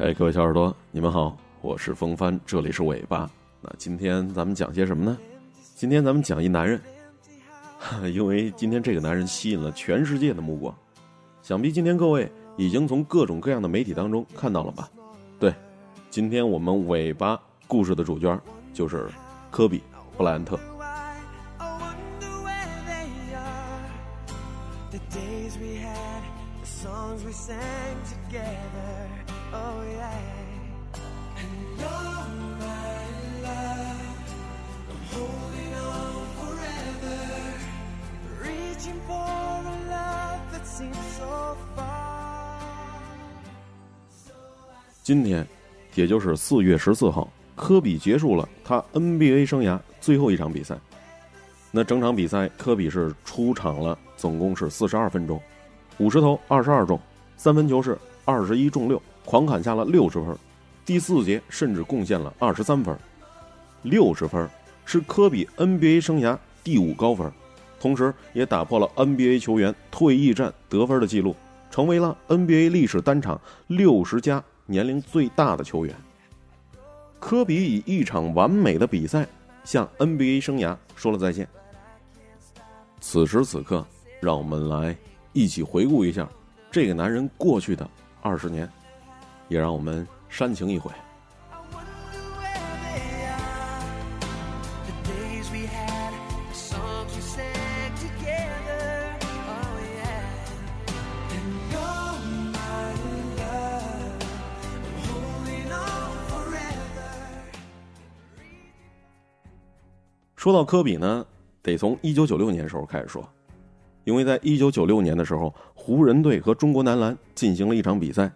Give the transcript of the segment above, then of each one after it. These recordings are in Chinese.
哎，各位小耳朵，你们好，我是风帆，这里是尾巴。那今天咱们讲些什么呢？今天咱们讲一男人，因为今天这个男人吸引了全世界的目光。想必今天各位已经从各种各样的媒体当中看到了吧？对，今天我们尾巴故事的主角就是科比·布莱恩特。今天，也就是四月十四号，科比结束了他 NBA 生涯最后一场比赛。那整场比赛，科比是出场了，总共是四十二分钟，五十投二十二中，三分球是二十一中六，狂砍下了六十分。第四节甚至贡献了二十三分，六十分是科比 NBA 生涯第五高分，同时也打破了 NBA 球员退役战得分的记录，成为了 NBA 历史单场六十加。年龄最大的球员，科比以一场完美的比赛向 NBA 生涯说了再见。此时此刻，让我们来一起回顾一下这个男人过去的二十年，也让我们煽情一回。说到科比呢，得从一九九六年时候开始说，因为在一九九六年的时候，湖人队和中国男篮进行了一场比赛，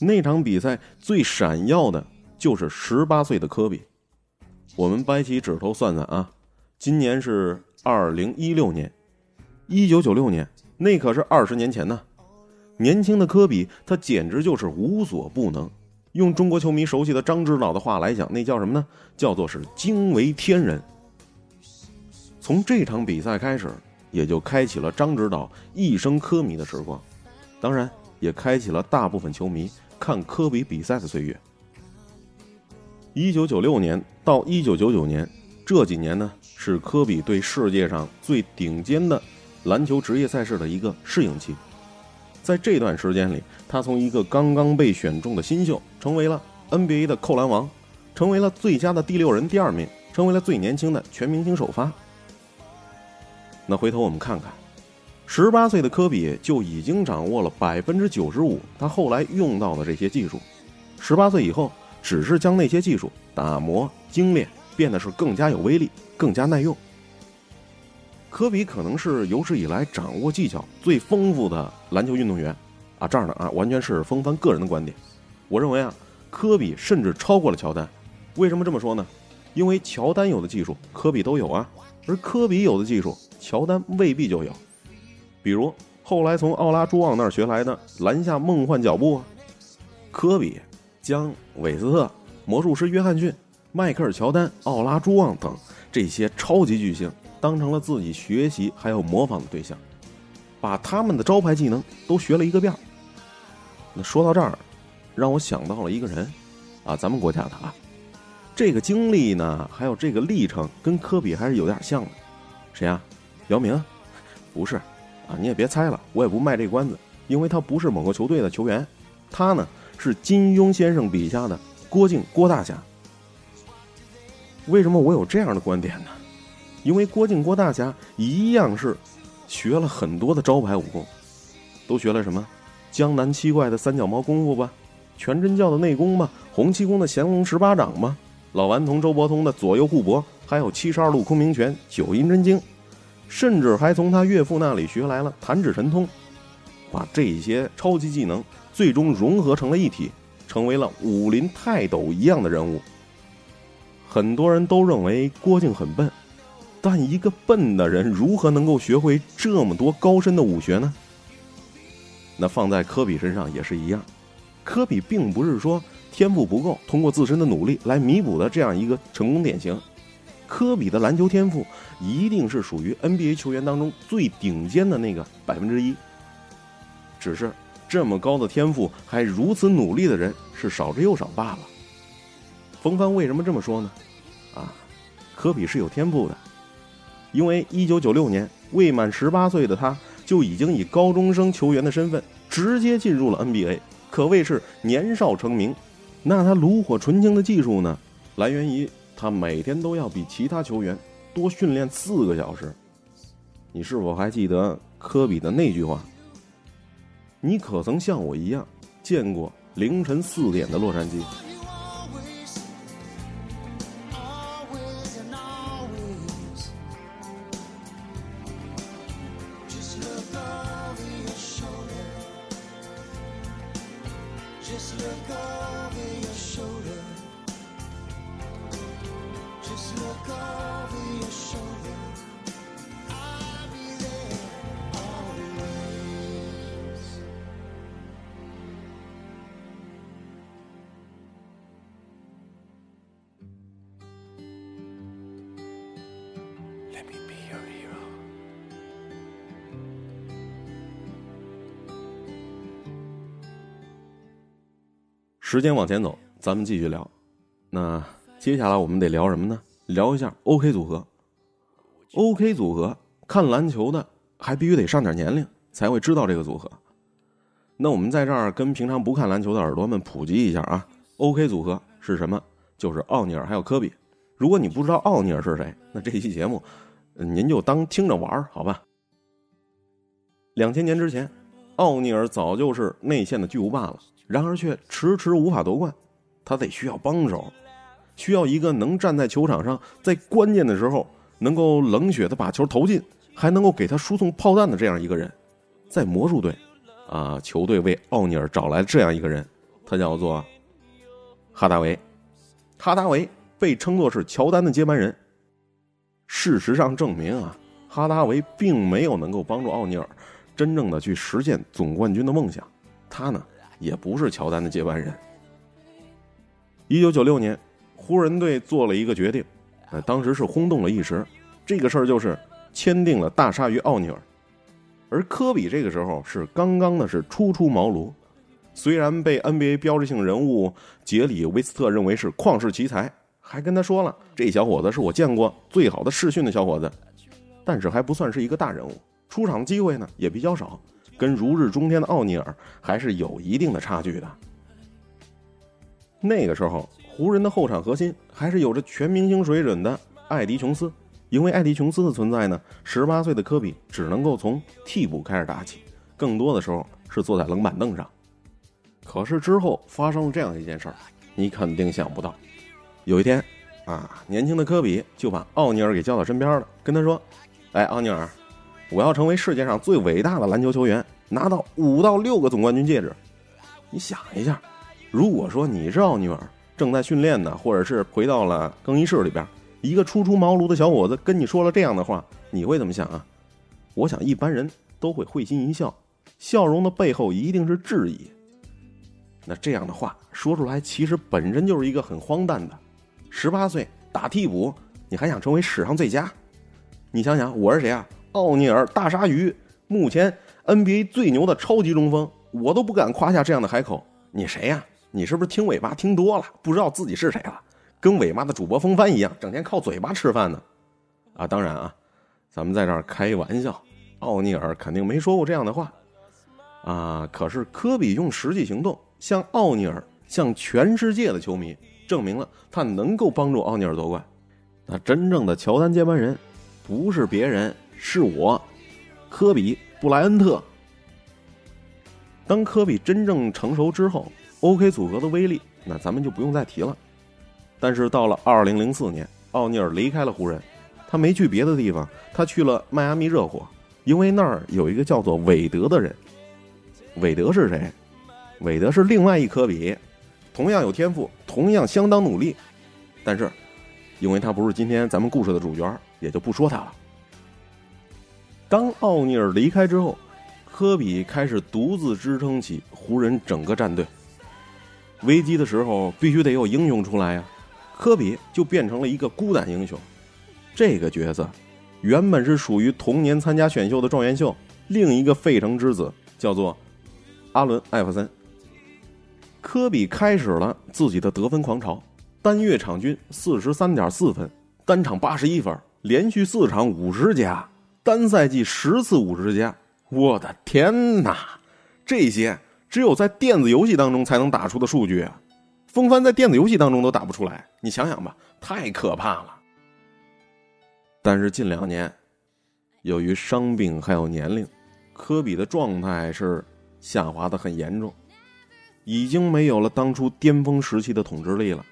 那场比赛最闪耀的就是十八岁的科比。我们掰起指头算算啊，今年是二零一六年，一九九六年那可是二十年前呢。年轻的科比，他简直就是无所不能。用中国球迷熟悉的张指导的话来讲，那叫什么呢？叫做是惊为天人。从这场比赛开始，也就开启了张指导一生科迷的时光，当然也开启了大部分球迷看科比比赛的岁月。一九九六年到一九九九年这几年呢，是科比对世界上最顶尖的篮球职业赛事的一个适应期。在这段时间里，他从一个刚刚被选中的新秀，成为了 NBA 的扣篮王，成为了最佳的第六人第二名，成为了最年轻的全明星首发。那回头我们看看，十八岁的科比就已经掌握了百分之九十五他后来用到的这些技术。十八岁以后，只是将那些技术打磨精炼，变得是更加有威力，更加耐用。科比可能是有史以来掌握技巧最丰富的篮球运动员，啊，这儿呢啊，完全是风帆个人的观点。我认为啊，科比甚至超过了乔丹。为什么这么说呢？因为乔丹有的技术，科比都有啊，而科比有的技术。乔丹未必就有，比如后来从奥拉朱旺那儿学来的篮下梦幻脚步啊，科比将韦斯特、魔术师约翰逊、迈克尔乔丹、奥拉朱旺等这些超级巨星当成了自己学习还有模仿的对象，把他们的招牌技能都学了一个遍。那说到这儿，让我想到了一个人，啊，咱们国家的啊，这个经历呢，还有这个历程，跟科比还是有点像的，谁呀？姚明，不是，啊，你也别猜了，我也不卖这关子，因为他不是某个球队的球员，他呢是金庸先生笔下的郭靖郭大侠。为什么我有这样的观点呢？因为郭靖郭大侠一样是学了很多的招牌武功，都学了什么？江南七怪的三脚猫功夫吧，全真教的内功吧，洪七公的降龙十八掌吧，老顽童周伯通的左右互搏，还有七十二路空明拳、九阴真经。甚至还从他岳父那里学来了弹指神通，把这些超级技能最终融合成了一体，成为了武林泰斗一样的人物。很多人都认为郭靖很笨，但一个笨的人如何能够学会这么多高深的武学呢？那放在科比身上也是一样，科比并不是说天赋不够，通过自身的努力来弥补的这样一个成功典型。科比的篮球天赋一定是属于 NBA 球员当中最顶尖的那个百分之一，只是这么高的天赋还如此努力的人是少之又少罢了。冯帆为什么这么说呢？啊，科比是有天赋的，因为一九九六年未满十八岁的他就已经以高中生球员的身份直接进入了 NBA，可谓是年少成名。那他炉火纯青的技术呢，来源于他每天都要比其他球员多训练四个小时。你是否还记得科比的那句话？你可曾像我一样见过凌晨四点的洛杉矶？时间往前走，咱们继续聊。那接下来我们得聊什么呢？聊一下 OK 组合。OK 组合，看篮球的还必须得上点年龄才会知道这个组合。那我们在这儿跟平常不看篮球的耳朵们普及一下啊，OK 组合是什么？就是奥尼尔还有科比。如果你不知道奥尼尔是谁，那这期节目您就当听着玩好吧。两千年之前，奥尼尔早就是内线的巨无霸了。然而却迟迟无法夺冠，他得需要帮手，需要一个能站在球场上，在关键的时候能够冷血的把球投进，还能够给他输送炮弹的这样一个人。在魔术队，啊，球队为奥尼尔找来这样一个人，他叫做哈达维。哈达维被称作是乔丹的接班人。事实上证明啊，哈达维并没有能够帮助奥尼尔真正的去实现总冠军的梦想。他呢？也不是乔丹的接班人。一九九六年，湖人队做了一个决定，呃，当时是轰动了一时。这个事儿就是签订了大鲨鱼奥尼尔，而科比这个时候是刚刚的是初出茅庐，虽然被 NBA 标志性人物杰里威斯特认为是旷世奇才，还跟他说了这小伙子是我见过最好的试训的小伙子，但是还不算是一个大人物，出场机会呢也比较少。跟如日中天的奥尼尔还是有一定的差距的。那个时候，湖人的后场核心还是有着全明星水准的艾迪琼斯。因为艾迪琼斯的存在呢，十八岁的科比只能够从替补开始打起，更多的时候是坐在冷板凳上。可是之后发生了这样一件事儿，你肯定想不到。有一天，啊，年轻的科比就把奥尼尔给叫到身边了，跟他说：“哎，奥尼尔。”我要成为世界上最伟大的篮球球员，拿到五到六个总冠军戒指。你想一下，如果说你是奥尼尔，正在训练呢，或者是回到了更衣室里边，一个初出茅庐的小伙子跟你说了这样的话，你会怎么想啊？我想一般人都会会心一笑，笑容的背后一定是质疑。那这样的话说出来，其实本身就是一个很荒诞的。十八岁打替补，你还想成为史上最佳？你想想，我是谁啊？奥尼尔大鲨鱼，目前 NBA 最牛的超级中锋，我都不敢夸下这样的海口。你谁呀？你是不是听尾巴听多了，不知道自己是谁了？跟尾巴的主播风帆一样，整天靠嘴巴吃饭呢？啊，当然啊，咱们在这儿开玩笑。奥尼尔肯定没说过这样的话啊。可是科比用实际行动向奥尼尔，向全世界的球迷证明了他能够帮助奥尼尔夺冠。那真正的乔丹接班人。不是别人，是我，科比布莱恩特。当科比真正成熟之后，OK 组合的威力，那咱们就不用再提了。但是到了二零零四年，奥尼尔离开了湖人，他没去别的地方，他去了迈阿密热火，因为那儿有一个叫做韦德的人。韦德是谁？韦德是另外一科比，同样有天赋，同样相当努力，但是，因为他不是今天咱们故事的主角。也就不说他了。当奥尼尔离开之后，科比开始独自支撑起湖人整个战队。危机的时候必须得有英雄出来呀，科比就变成了一个孤胆英雄。这个角色原本是属于童年参加选秀的状元秀另一个费城之子，叫做阿伦·艾弗森。科比开始了自己的得分狂潮，单月场均四十三点四分，单场八十一分，连续四场五十加，单赛季十次五十加。我的天哪，这些只有在电子游戏当中才能打出的数据啊！风帆在电子游戏当中都打不出来，你想想吧，太可怕了。但是近两年，由于伤病还有年龄，科比的状态是下滑的很严重，已经没有了当初巅峰时期的统治力了。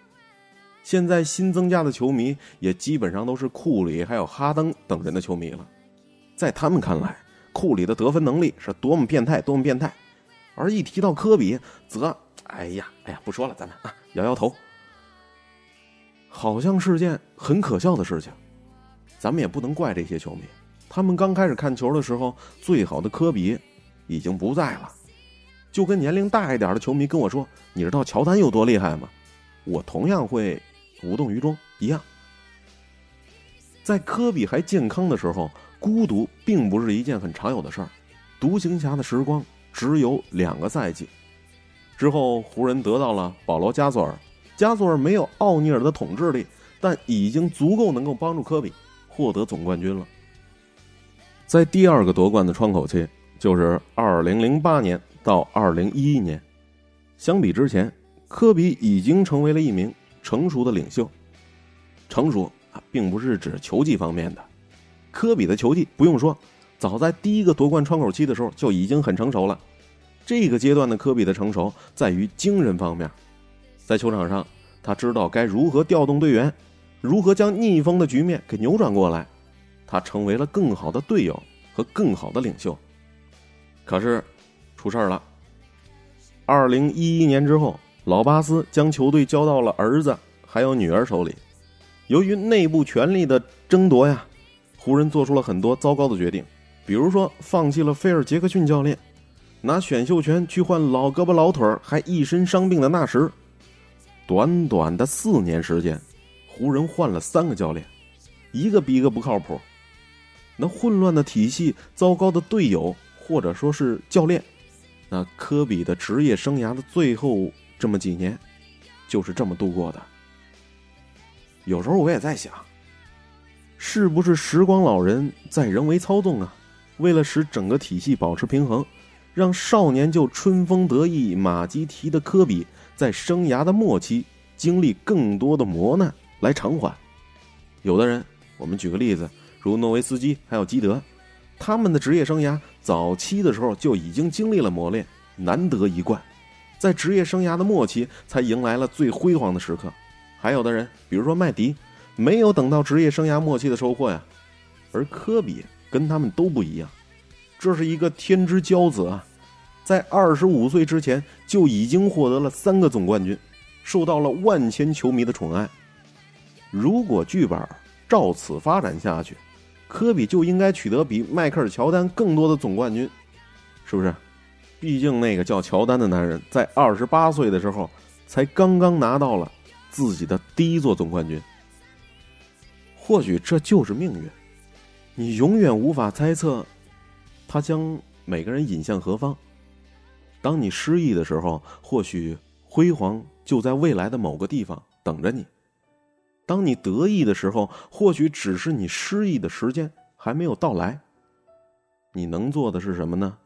现在新增加的球迷也基本上都是库里还有哈登等人的球迷了，在他们看来，库里的得分能力是多么变态，多么变态，而一提到科比，则哎呀，哎呀，不说了，咱们啊，摇摇头，好像是件很可笑的事情。咱们也不能怪这些球迷，他们刚开始看球的时候，最好的科比已经不在了。就跟年龄大一点的球迷跟我说：“你知道乔丹有多厉害吗？”我同样会无动于衷一样。在科比还健康的时候，孤独并不是一件很常有的事儿。独行侠的时光只有两个赛季，之后湖人得到了保罗·加索尔。加索尔没有奥尼尔的统治力，但已经足够能够帮助科比。获得总冠军了。在第二个夺冠的窗口期，就是二零零八年到二零一一年。相比之前，科比已经成为了一名成熟的领袖。成熟啊，并不是指球技方面的。科比的球技不用说，早在第一个夺冠窗口期的时候就已经很成熟了。这个阶段的科比的成熟在于精神方面，在球场上，他知道该如何调动队员。如何将逆风的局面给扭转过来？他成为了更好的队友和更好的领袖。可是，出事儿了。二零一一年之后，老巴斯将球队交到了儿子还有女儿手里。由于内部权力的争夺呀，湖人做出了很多糟糕的决定，比如说放弃了菲尔杰克逊教练，拿选秀权去换老胳膊老腿儿还一身伤病的纳什。短短的四年时间。湖人换了三个教练，一个比一个不靠谱。那混乱的体系、糟糕的队友，或者说是教练，那科比的职业生涯的最后这么几年，就是这么度过的。有时候我也在想，是不是时光老人在人为操纵啊？为了使整个体系保持平衡，让少年就春风得意马吉蹄的科比，在生涯的末期经历更多的磨难。来偿还，有的人，我们举个例子，如诺维斯基还有基德，他们的职业生涯早期的时候就已经经历了磨练，难得一冠，在职业生涯的末期才迎来了最辉煌的时刻。还有的人，比如说麦迪，没有等到职业生涯末期的收获呀。而科比跟他们都不一样，这是一个天之骄子啊，在二十五岁之前就已经获得了三个总冠军，受到了万千球迷的宠爱。如果剧本照此发展下去，科比就应该取得比迈克尔·乔丹更多的总冠军，是不是？毕竟那个叫乔丹的男人在二十八岁的时候才刚刚拿到了自己的第一座总冠军。或许这就是命运，你永远无法猜测他将每个人引向何方。当你失意的时候，或许辉煌就在未来的某个地方等着你。当你得意的时候，或许只是你失意的时间还没有到来。你能做的是什么呢？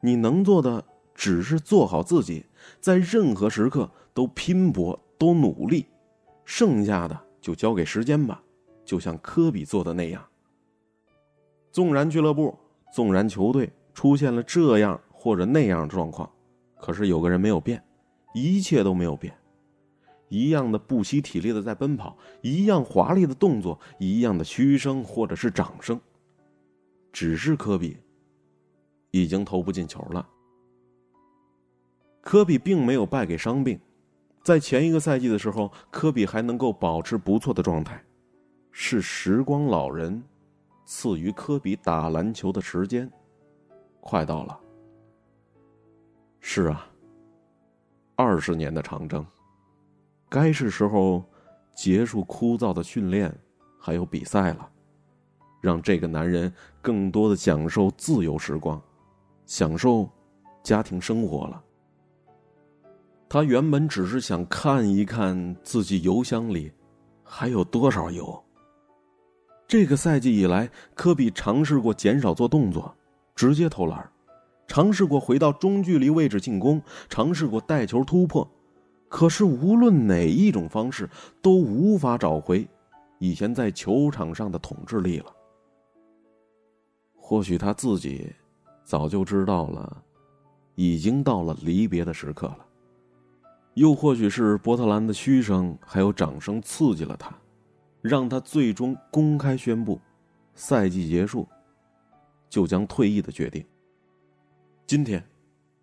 你能做的只是做好自己，在任何时刻都拼搏、都努力，剩下的就交给时间吧。就像科比做的那样。纵然俱乐部、纵然球队出现了这样或者那样的状况，可是有个人没有变，一切都没有变。一样的不惜体力的在奔跑，一样华丽的动作，一样的嘘声或者是掌声。只是科比已经投不进球了。科比并没有败给伤病，在前一个赛季的时候，科比还能够保持不错的状态。是时光老人赐予科比打篮球的时间快到了。是啊，二十年的长征。该是时候结束枯燥的训练，还有比赛了，让这个男人更多的享受自由时光，享受家庭生活了。他原本只是想看一看自己油箱里还有多少油。这个赛季以来，科比尝试过减少做动作，直接投篮，尝试过回到中距离位置进攻，尝试过带球突破，可是无论哪一种方式，都无法找回以前在球场上的统治力了。或许他自己早就知道了，已经到了离别的时刻了。又或许是波特兰的嘘声还有掌声刺激了他，让他最终公开宣布，赛季结束，就将退役的决定。今天，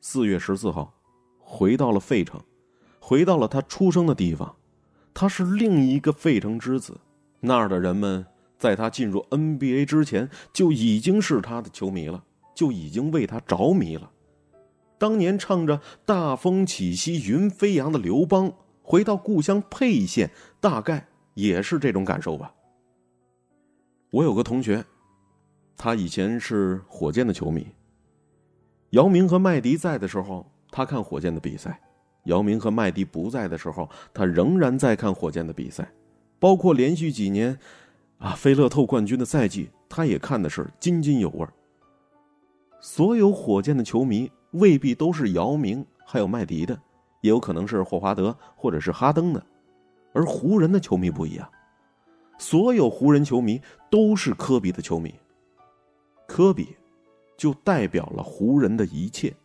四月十四号，回到了费城，回到了他出生的地方，他是另一个费城之子，那儿的人们在他进入 NBA 之前就已经是他的球迷了，就已经为他着迷了。当年唱着“大风起兮云飞扬”的刘邦，回到故乡沛县，大概也是这种感受吧。我有个同学，他以前是火箭的球迷。姚明和麦迪在的时候，他看火箭的比赛；姚明和麦迪不在的时候，他仍然在看火箭的比赛。包括连续几年，啊，菲乐透冠军的赛季，他也看的是津津有味。所有火箭的球迷。未必都是姚明，还有麦迪的，也有可能是霍华德或者是哈登的。而湖人的球迷不一样，所有湖人球迷都是科比的球迷。科比，就代表了湖人的一切。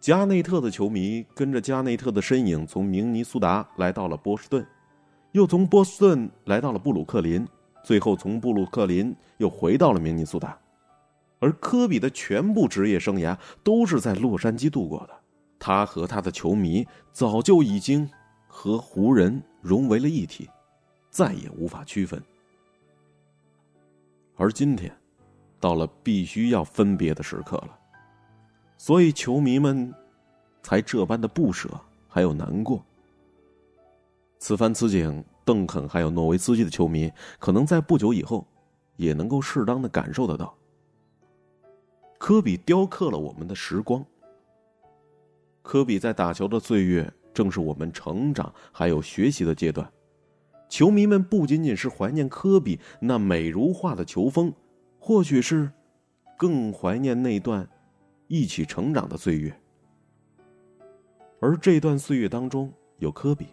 加内特的球迷跟着加内特的身影从明尼苏达来到了波士顿，又从波士顿来到了布鲁克林，最后从布鲁克林又回到了明尼苏达。而科比的全部职业生涯都是在洛杉矶度过的，他和他的球迷早就已经和湖人融为了一体，再也无法区分。而今天，到了必须要分别的时刻了，所以球迷们才这般的不舍，还有难过。此番此景，邓肯还有诺维斯基的球迷，可能在不久以后，也能够适当的感受得到。科比雕刻了我们的时光。科比在打球的岁月，正是我们成长还有学习的阶段。球迷们不仅仅是怀念科比那美如画的球风，或许是更怀念那段一起成长的岁月。而这段岁月当中有科比。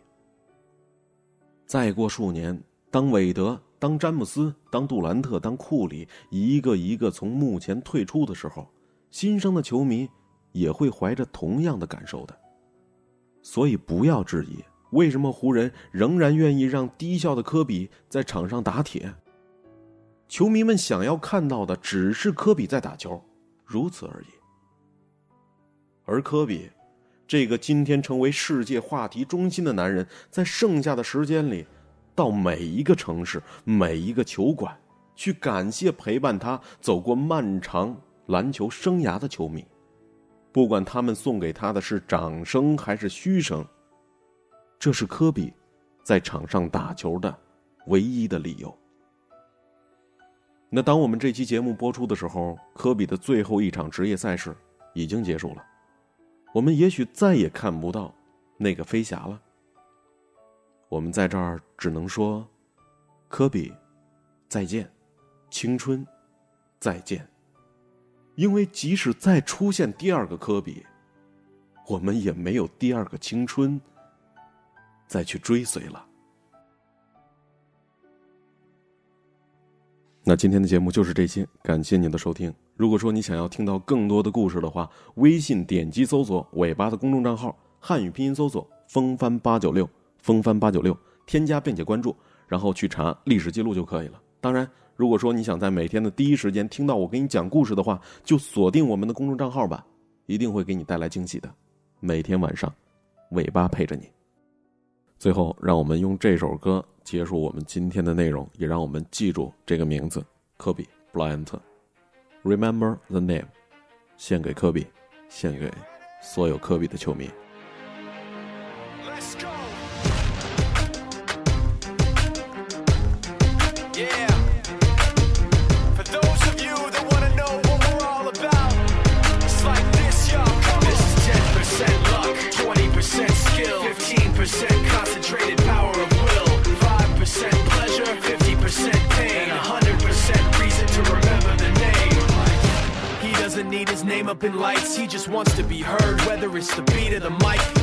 再过数年，当韦德。当詹姆斯、当杜兰特、当库里一个一个从幕前退出的时候，新生的球迷也会怀着同样的感受的。所以不要质疑，为什么湖人仍然愿意让低效的科比在场上打铁。球迷们想要看到的只是科比在打球，如此而已。而科比，这个今天成为世界话题中心的男人，在剩下的时间里。到每一个城市，每一个球馆，去感谢陪伴他走过漫长篮球生涯的球迷，不管他们送给他的是掌声还是嘘声，这是科比在场上打球的唯一的理由。那当我们这期节目播出的时候，科比的最后一场职业赛事已经结束了，我们也许再也看不到那个飞侠了。我们在这儿只能说，科比，再见，青春，再见。因为即使再出现第二个科比，我们也没有第二个青春再去追随了。那今天的节目就是这些，感谢您的收听。如果说你想要听到更多的故事的话，微信点击搜索“尾巴”的公众账号，汉语拼音搜索“风帆八九六”。风帆八九六，添加并且关注，然后去查历史记录就可以了。当然，如果说你想在每天的第一时间听到我给你讲故事的话，就锁定我们的公众账号吧，一定会给你带来惊喜的。每天晚上，尾巴陪着你。最后，让我们用这首歌结束我们今天的内容，也让我们记住这个名字——科比·布莱恩特。Remember the name，献给科比，献给所有科比的球迷。need his name up in lights. He just wants to be heard, whether it's the beat of the mic.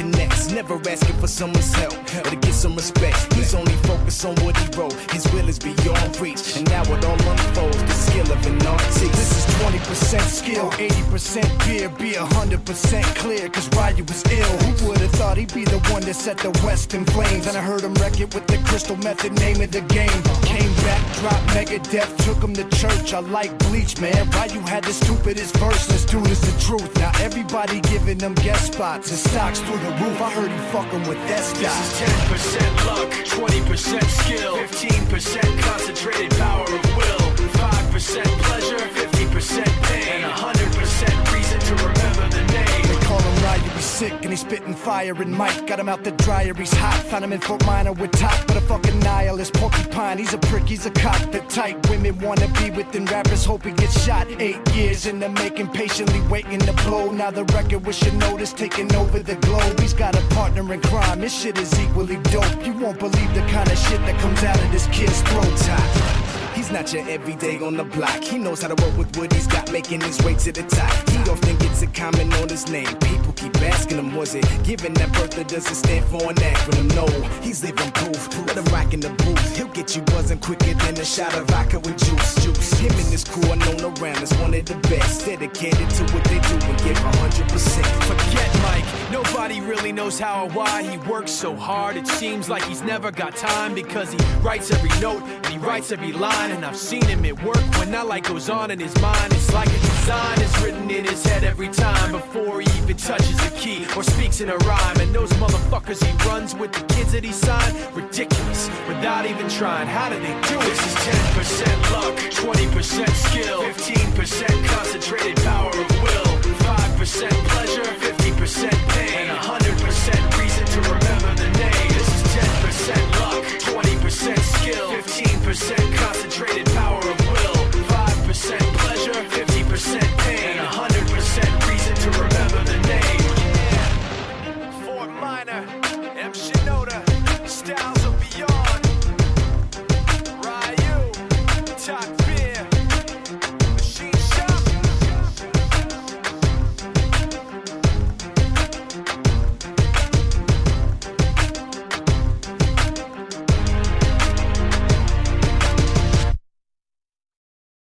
connects. Never asking for someone's help or to get some respect. He's only focused on what he wrote. His will is beyond reach, and now it all unfolds. The skill of an artist. This is 20% skill, 80% beer, be 100% clear, cause Ryu was ill. Who would've thought he'd be the one that set the West in flames? And I heard him wreck it with the crystal method, name of the game. Came back, dropped Megadeth, took him to church. I like bleach, man. Ryu had the stupidest verse, this dude is the truth. Now everybody giving them guest spots and stocks through the roof. I heard he fucking with that This is 10% luck, 20% skill, 15% concentrated power of will, 5% pleasure, 50% pain, and 100% reason to remember sick and he's spitting fire and Mike got him out the dryer, he's hot. Found him in Fort Minor with top, but a fucking nihilist porcupine. He's a prick, he's a cock. The type women wanna be within rappers, hope he gets shot. Eight years in the making, patiently waiting to blow. Now the record with notice taking over the globe. He's got a partner in crime, this shit is equally dope. You won't believe the kind of shit that comes out of this kid's throat. Top. He's not your everyday on the block. He knows how to work with what he's got, making his way to the top. He often gets a comment on his name. People keep asking him, was it given that birth that doesn't stand for an acronym? No, he's living proof. Let him rock in the booth. He'll get you buzzing quicker than a shot of vodka with juice. Juice. Him and his crew are known around as one of the best. Dedicated to what they do and give 100%. Forget Mike, nobody really knows how or why he works so hard. It seems like he's never got time because he writes every note and he writes every line. And I've seen him at work when that light goes on in his mind. It's like a design is written in his head every time before he even touches a key or speaks in a rhyme. And those motherfuckers he runs with the kids that he signed, ridiculous without even trying. How do they do it? This is 10% luck, 20% skill, 15% concentrated power.